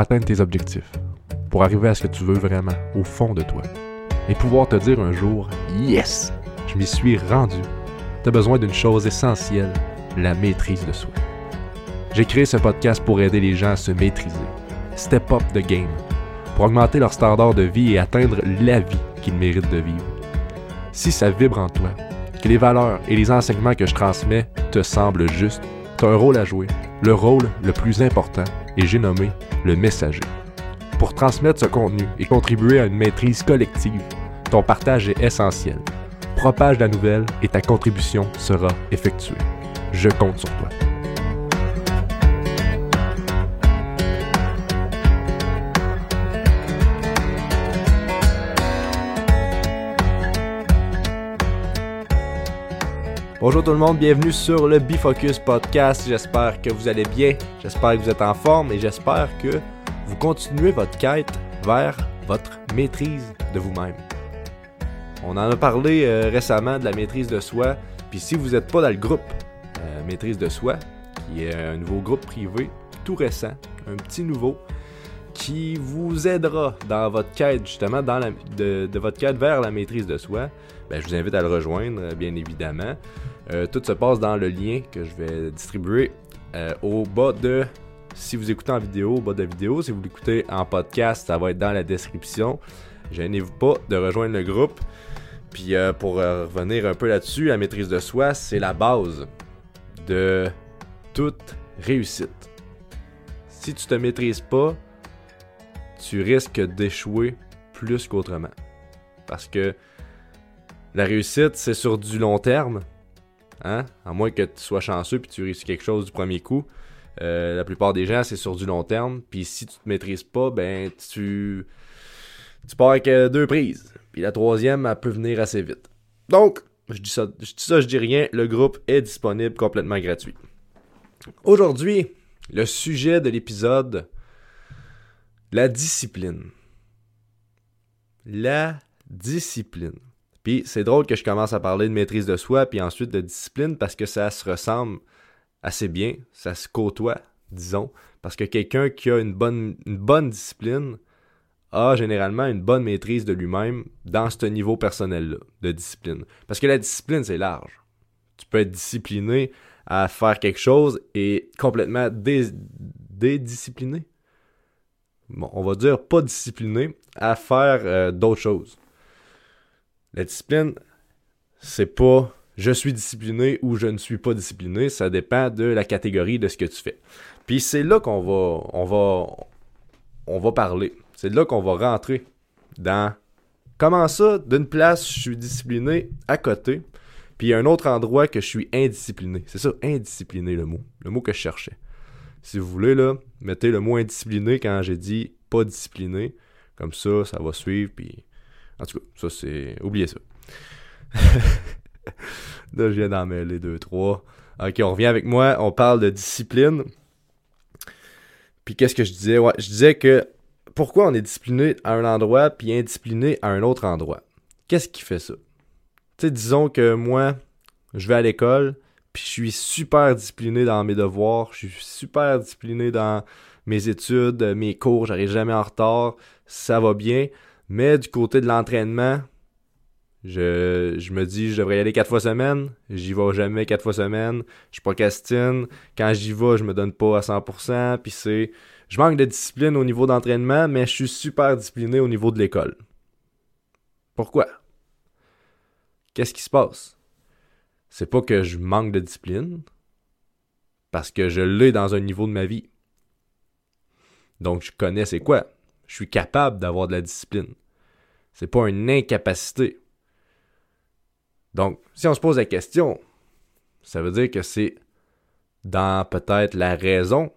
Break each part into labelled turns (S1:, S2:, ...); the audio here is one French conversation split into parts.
S1: atteindre tes objectifs, pour arriver à ce que tu veux vraiment, au fond de toi, et pouvoir te dire un jour Yes, je m'y suis rendu. Tu as besoin d'une chose essentielle, la maîtrise de soi. J'ai créé ce podcast pour aider les gens à se maîtriser, step up the game, pour augmenter leur standard de vie et atteindre la vie qu'ils méritent de vivre. Si ça vibre en toi, que les valeurs et les enseignements que je transmets te semblent justes, tu as un rôle à jouer, le rôle le plus important, et j'ai nommé le messager. Pour transmettre ce contenu et contribuer à une maîtrise collective, ton partage est essentiel. Propage la nouvelle et ta contribution sera effectuée. Je compte sur toi.
S2: Bonjour tout le monde, bienvenue sur le Bifocus Podcast. J'espère que vous allez bien, j'espère que vous êtes en forme et j'espère que vous continuez votre quête vers votre maîtrise de vous-même. On en a parlé euh, récemment de la maîtrise de soi, puis si vous n'êtes pas dans le groupe euh, Maîtrise de soi, qui est un nouveau groupe privé tout récent, un petit nouveau, qui vous aidera dans votre quête, justement, dans de, votre quête vers la maîtrise de soi, ben, je vous invite à le rejoindre, bien évidemment. Euh, tout se passe dans le lien que je vais distribuer euh, au bas de. Si vous écoutez en vidéo, au bas de la vidéo. Si vous l'écoutez en podcast, ça va être dans la description. Gênez-vous pas de rejoindre le groupe. Puis euh, pour revenir un peu là-dessus, la maîtrise de soi, c'est la base de toute réussite. Si tu te maîtrises pas, tu risques d'échouer plus qu'autrement. Parce que la réussite, c'est sur du long terme. Hein? À moins que tu sois chanceux puis tu réussis quelque chose du premier coup. Euh, la plupart des gens, c'est sur du long terme. Puis si tu te maîtrises pas, ben tu, tu pars avec euh, deux prises. Puis la troisième, elle peut venir assez vite. Donc, je je dis ça, je dis rien. Le groupe est disponible complètement gratuit. Aujourd'hui, le sujet de l'épisode, la discipline. La discipline. Puis c'est drôle que je commence à parler de maîtrise de soi, puis ensuite de discipline, parce que ça se ressemble assez bien, ça se côtoie, disons. Parce que quelqu'un qui a une bonne, discipline a généralement une bonne maîtrise de lui-même dans ce niveau personnel-là de discipline. Parce que la discipline, c'est large. Tu peux être discipliné à faire quelque chose et complètement dédiscipliné. Bon, on va dire pas discipliné à faire euh, d'autres choses. La discipline, c'est pas je suis discipliné ou je ne suis pas discipliné, ça dépend de la catégorie de ce que tu fais. Puis c'est là qu'on va on va on va parler. C'est là qu'on va rentrer dans comment ça d'une place je suis discipliné à côté, puis il y a un autre endroit que je suis indiscipliné. C'est ça, indiscipliné le mot, le mot que je cherchais. Si vous voulez là, mettez le mot indiscipliné quand j'ai dit pas discipliné, comme ça ça va suivre puis en tout cas, ça c'est. Oubliez ça. Là, je viens d'en mêler deux, trois. Ok, on revient avec moi. On parle de discipline. Puis qu'est-ce que je disais? Ouais, je disais que pourquoi on est discipliné à un endroit puis indiscipliné à un autre endroit? Qu'est-ce qui fait ça? Tu sais, disons que moi, je vais à l'école, puis je suis super discipliné dans mes devoirs, je suis super discipliné dans mes études, mes cours, j'arrive jamais en retard, ça va bien. Mais du côté de l'entraînement, je, me dis, je devrais y aller quatre fois semaine. J'y vais jamais quatre fois semaine. Je procrastine. Quand j'y vais, je me donne pas à 100%. Puis c'est, je manque de discipline au niveau d'entraînement, mais je suis super discipliné au niveau de l'école. Pourquoi? Qu'est-ce qui se passe? C'est pas que je manque de discipline, parce que je l'ai dans un niveau de ma vie. Donc je connais c'est quoi je suis capable d'avoir de la discipline. C'est pas une incapacité. Donc, si on se pose la question, ça veut dire que c'est dans peut-être la raison.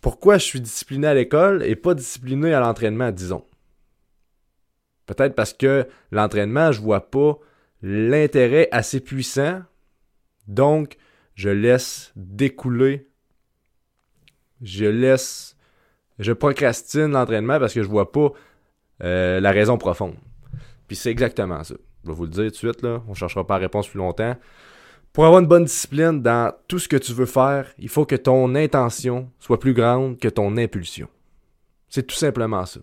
S2: Pourquoi je suis discipliné à l'école et pas discipliné à l'entraînement, disons? Peut-être parce que l'entraînement, je vois pas l'intérêt assez puissant, donc je laisse découler, je laisse je procrastine l'entraînement parce que je vois pas euh, la raison profonde. Puis c'est exactement ça. Je vais vous le dire tout de suite, là. On cherchera pas la réponse plus longtemps. Pour avoir une bonne discipline dans tout ce que tu veux faire, il faut que ton intention soit plus grande que ton impulsion. C'est tout simplement ça.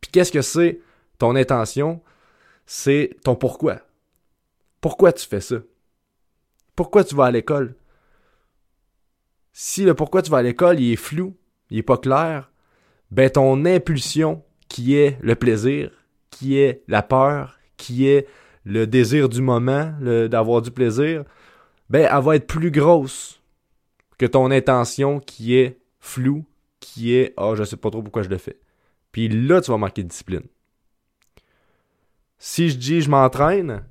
S2: Puis qu'est-ce que c'est ton intention? C'est ton pourquoi. Pourquoi tu fais ça? Pourquoi tu vas à l'école? Si le pourquoi tu vas à l'école, il est flou, il est pas clair, ben ton impulsion, qui est le plaisir, qui est la peur, qui est le désir du moment, d'avoir du plaisir, ben elle va être plus grosse que ton intention qui est floue, qui est ah oh, je sais pas trop pourquoi je le fais. Puis là tu vas manquer de discipline. Si je dis je m'entraîne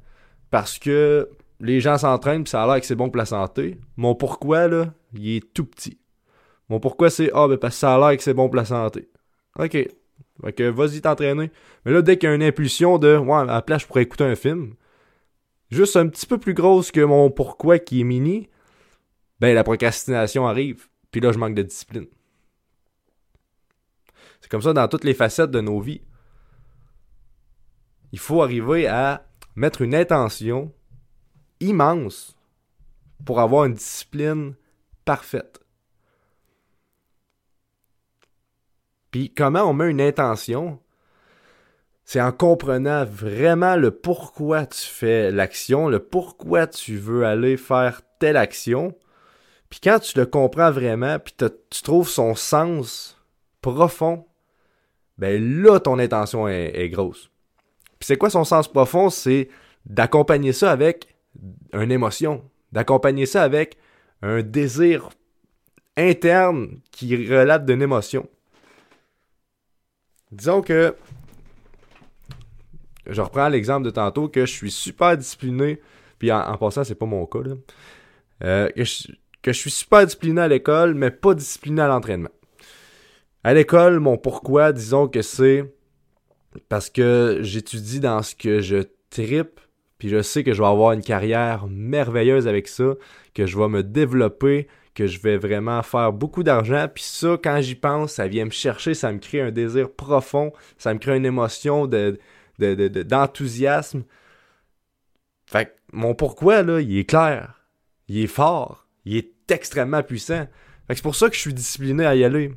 S2: parce que les gens s'entraînent puis ça a l'air que c'est bon pour la santé, mon pourquoi là, il est tout petit. Mon pourquoi c'est ah ben parce que ça a l'air que c'est bon pour la santé. OK. Fait que vas-y t'entraîner. Mais là, dès qu'il y a une impulsion de Ouais, à la place, je pourrais écouter un film, juste un petit peu plus grosse que mon pourquoi qui est mini, ben la procrastination arrive. Puis là, je manque de discipline. C'est comme ça dans toutes les facettes de nos vies. Il faut arriver à mettre une intention immense pour avoir une discipline parfaite. Puis comment on met une intention C'est en comprenant vraiment le pourquoi tu fais l'action, le pourquoi tu veux aller faire telle action. Puis quand tu le comprends vraiment, puis tu trouves son sens profond, ben là, ton intention est, grosse. Puis c'est quoi son sens profond? C'est d'accompagner ça avec une émotion, d'accompagner ça avec un désir interne qui relate d'une émotion. Disons que je reprends l'exemple de tantôt que je suis super discipliné, puis en, passant, c'est pas mon cas, euh, que, je, suis super discipliné à l'école, mais pas discipliné à l'entraînement. À l'école, mon pourquoi, disons que c'est parce que j'étudie dans ce que je tripe, puis je sais que je vais avoir une carrière merveilleuse avec ça, que je vais me développer, que je vais vraiment faire beaucoup d'argent. Puis ça, quand j'y pense, ça vient me chercher, ça me crée un désir profond, ça me crée une émotion de, d'enthousiasme. fait que mon pourquoi, là, il est clair. Il est fort. Il est extrêmement puissant. Fait que c'est pour ça que je suis discipliné à y aller.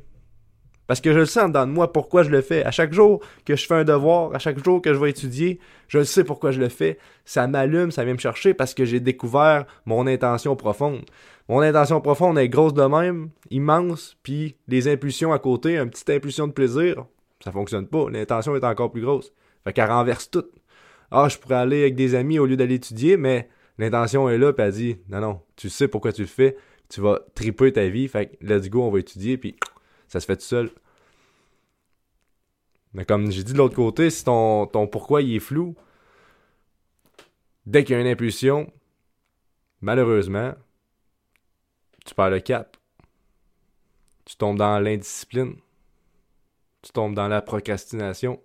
S2: Parce que je le sens dans moi pourquoi je le fais. À chaque jour que je fais un devoir, à chaque jour que je vais étudier, je le sais pourquoi je le fais. Ça m'allume, ça vient me chercher parce que j'ai découvert mon intention profonde. Mon intention profonde est grosse de même, immense, puis les impulsions à côté, une petite impulsion de plaisir, ça fonctionne pas. L'intention est encore plus grosse. Fait qu'elle renverse tout. Ah, je pourrais aller avec des amis au lieu d'aller étudier, mais l'intention est là, puis elle dit non, non, tu sais pourquoi tu le fais, tu vas triper ta vie, fait que let's go, on va étudier, puis ça se fait tout seul. Mais comme j'ai dit de l'autre côté, si ton, pourquoi il est flou, dès qu'il y a une impulsion, malheureusement, tu perds le cap. Tu tombes dans l'indiscipline. Tu tombes dans la procrastination.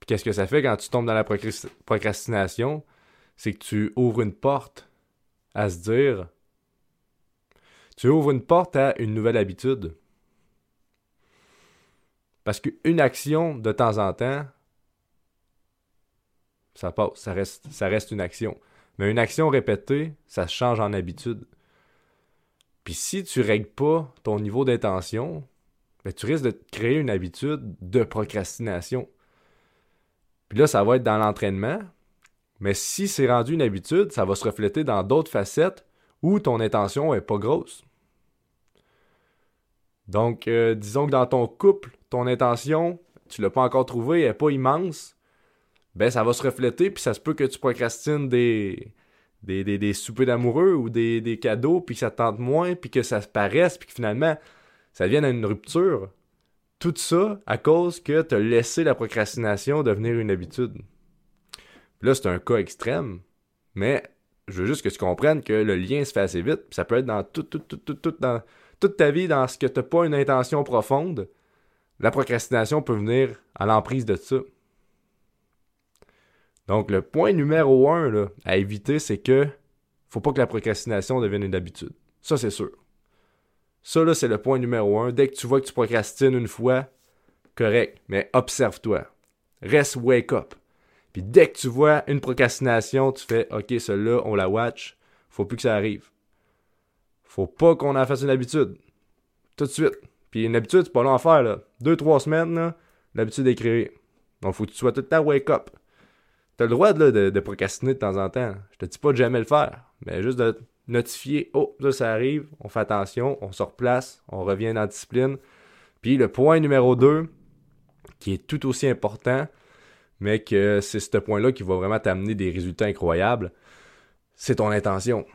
S2: Puis qu'est-ce que ça fait quand tu tombes dans la procrastination? C'est que tu ouvres une porte à se dire tu ouvres une porte à une nouvelle habitude. Parce qu'une action, de temps en temps, ça passe, ça reste, une action. Mais une action répétée, ça change en habitude. Puis si tu règles pas ton niveau d'intention, ben tu risques de créer une habitude de procrastination. Puis là, ça va être dans l'entraînement. Mais si c'est rendu une habitude, ça va se refléter dans d'autres facettes où ton intention est pas grosse. Donc, euh, disons que dans ton couple, ton intention, tu l'as pas encore trouvée, elle n'est pas immense, ben ça va se refléter, puis ça se peut que tu procrastines des, des, des, soupers d'amoureux ou des, des, cadeaux, puis que ça te tente moins, puis que ça se paraisse, puis que finalement, ça vienne à une rupture. Tout ça à cause que tu as laissé la procrastination devenir une habitude. là, c'est un cas extrême, mais je veux juste que tu comprennes que le lien se fait assez vite. ça peut être dans tout, tout, tout, tout, toute ta vie dans ce que tu n'as pas une intention profonde. La procrastination peut venir à l'emprise de ça. Donc, le point numéro un à éviter, c'est que faut pas que la procrastination devienne une habitude. Ça, c'est sûr. Ça, là, c'est le point numéro un. Dès que tu vois que tu procrastines une fois, correct, mais observe-toi. Reste wake up. Puis dès que tu vois une procrastination, tu fais OK, celle-là, on la watch. Faut plus que ça arrive. Faut pas qu'on en fasse une habitude. Tout de suite. Puis une habitude, c'est pas long à faire, là. Deux, trois semaines, l'habitude d'écrire. Donc, faut que tu sois tout le temps wake up. T'as le droit de, de, procrastiner de temps en temps. Je te dis pas de jamais le faire, mais juste de notifier Oh, ça, ça arrive, on fait attention, on se replace, on revient dans discipline. Puis le point numéro 2, qui est tout aussi important, mais que c'est ce point-là qui va vraiment t'amener des résultats incroyables, c'est ton intention.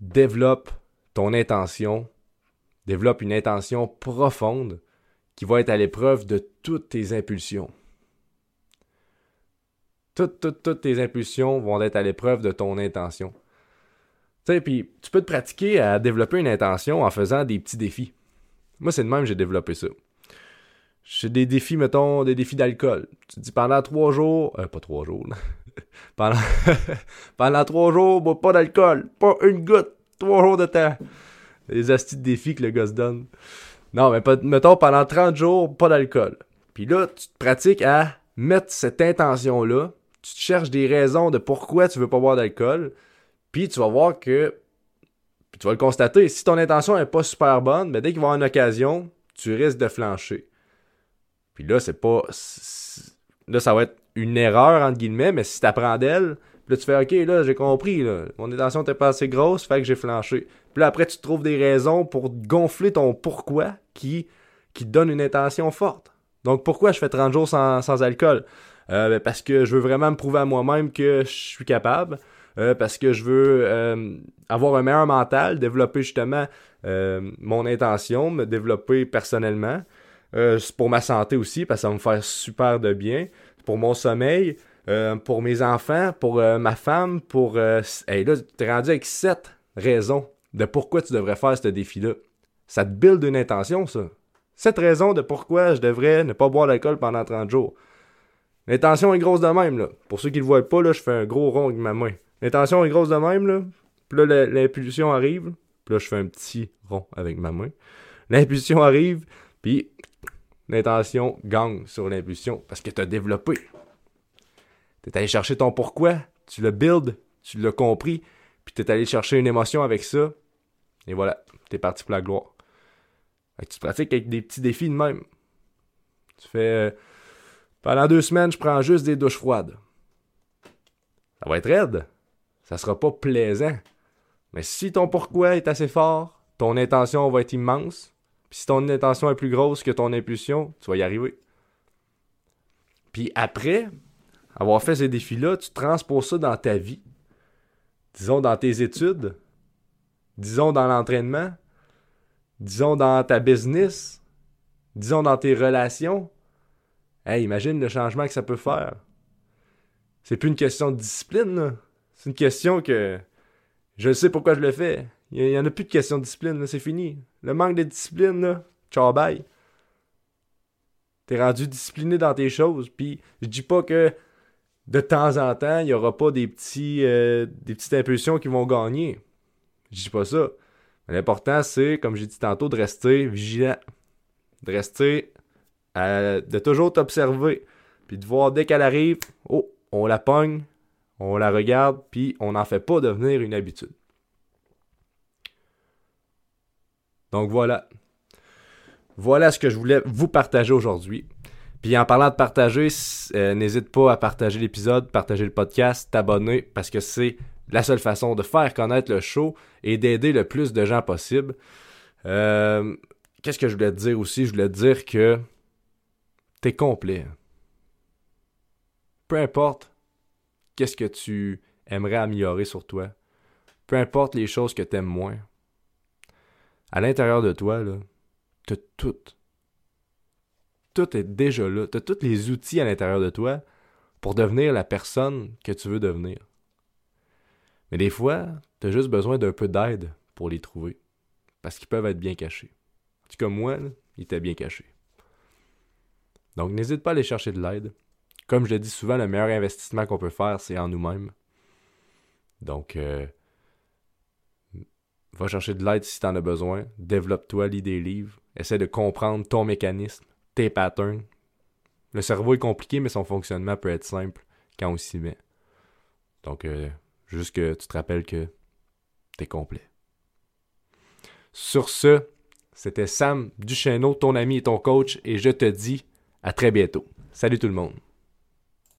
S2: Développe ton intention, développe une intention profonde qui va être à l'épreuve de toutes tes impulsions. Toutes, toutes, toutes tes impulsions vont être à l'épreuve de ton intention. Tu sais, puis tu peux te pratiquer à développer une intention en faisant des petits défis. Moi, c'est de même que j'ai développé ça. J'ai des défis, mettons, des défis d'alcool. Tu dis pendant trois jours, euh, pas trois jours, pendant, pendant trois jours, bois pas d'alcool, pas une goutte, trois jours de temps. Les astuces de défis que le gars se donne. Non, mais mettons pendant 30 jours, pas d'alcool. Puis là, tu te pratiques à mettre cette intention-là tu te cherches des raisons de pourquoi tu veux pas boire d'alcool, puis tu vas voir que puis tu vas le constater, si ton intention est pas super bonne, mais dès qu'il va y avoir une occasion, tu risques de flancher. Puis là, c'est pas là ça va être une erreur entre guillemets, mais si tu apprends d'elle, puis là tu fais OK, là, j'ai compris là, mon intention n'était pas assez grosse, fait que j'ai flanché. Puis là après tu trouves des raisons pour gonfler ton pourquoi qui qui donne une intention forte. Donc pourquoi je fais 30 jours sans, sans alcool? Euh, ben, parce que je veux vraiment me prouver à moi-même que je suis capable. Euh, parce que je veux euh, avoir un meilleur mental, développer justement mon intention, me développer personnellement. C'est pour ma santé aussi, parce que ça va me faire super de bien. Pour mon sommeil, pour mes enfants, pour ma femme, pour... hey, là, tu es rendu avec sept raisons de pourquoi tu devrais faire ce défi-là. Ça te build une intention, ça. Sept raisons de pourquoi je devrais ne pas boire d'alcool pendant 30 jours. L'intention est grosse de même, là. Pour ceux qui le voient pas, là, je fais un gros rond avec ma main. L'intention est grosse de même, là. Puis là, l'impulsion arrive. Puis là, je fais un petit rond avec ma main. L'impulsion arrive, puis l'intention gagne sur l'impulsion parce que tu as développé. Tu es allé chercher ton pourquoi, tu le build, tu l'as compris, puis tu es allé chercher une émotion avec ça. Et voilà, tu es parti pour la gloire. tu pratiques avec des petits défis de même. Tu fais. Euh, pendant deux semaines, je prends juste des douches froides. Ça va être raide. Ça sera pas plaisant. Mais si ton pourquoi est assez fort, ton intention va être immense. Puis si ton intention est plus grosse que ton impulsion, tu vas y arriver. Puis après avoir fait ces défis-là, tu transposes ça dans ta vie. Disons dans tes études, disons dans l'entraînement, disons dans ta business, disons dans tes relations, Hey, imagine le changement que ça peut faire. C'est plus une question de discipline, C'est une question que je sais pourquoi je le fais. Il y, en a plus de question de discipline, c'est fini. Le manque de discipline, là, ciao bye. T'es rendu discipliné dans tes choses, puis je dis pas que de temps en temps, il y aura pas des petits euh, des petites impulsions qui vont gagner. Je dis pas ça. L'important, c'est, comme j'ai dit tantôt, de rester vigilant. De rester de toujours t'observer, puis de voir dès qu'elle arrive, oh, on la pogne, on la regarde, puis on n'en fait pas devenir une habitude. Donc voilà. Voilà ce que je voulais vous partager aujourd'hui. Puis en parlant de partager, euh, n'hésite pas à partager l'épisode, partager le podcast, t'abonner, parce que c'est la seule façon de faire connaître le show et d'aider le plus de gens possible. Euh, qu'est-ce que je voulais te dire aussi? Je voulais te dire que t'es complet. Peu importe qu'est-ce que tu aimerais améliorer sur toi, peu importe les choses que t'aimes moins, à l'intérieur de toi, là, t'as tout. Tout est déjà là. T'as tous les outils à l'intérieur de toi pour devenir la personne que tu veux devenir. Mais des fois, t'as juste besoin d'un peu d'aide pour les trouver. Parce qu'ils peuvent être bien cachés. Tout cas, moi, il était bien caché. Donc, n'hésite pas à aller chercher de l'aide. Comme je le dis souvent, le meilleur investissement qu'on peut faire, c'est en nous-mêmes. Donc, euh, va chercher de l'aide si tu en as besoin. Développe-toi, lis des livres. Essaie de comprendre ton mécanisme, tes patterns. Le cerveau est compliqué, mais son fonctionnement peut être simple. quand on s'y met. Donc, euh, juste que tu te rappelles que t'es complet. Sur ce, c'était Sam Duchesneau, ton ami et ton coach, et je te dis à très bientôt. Salut tout le monde.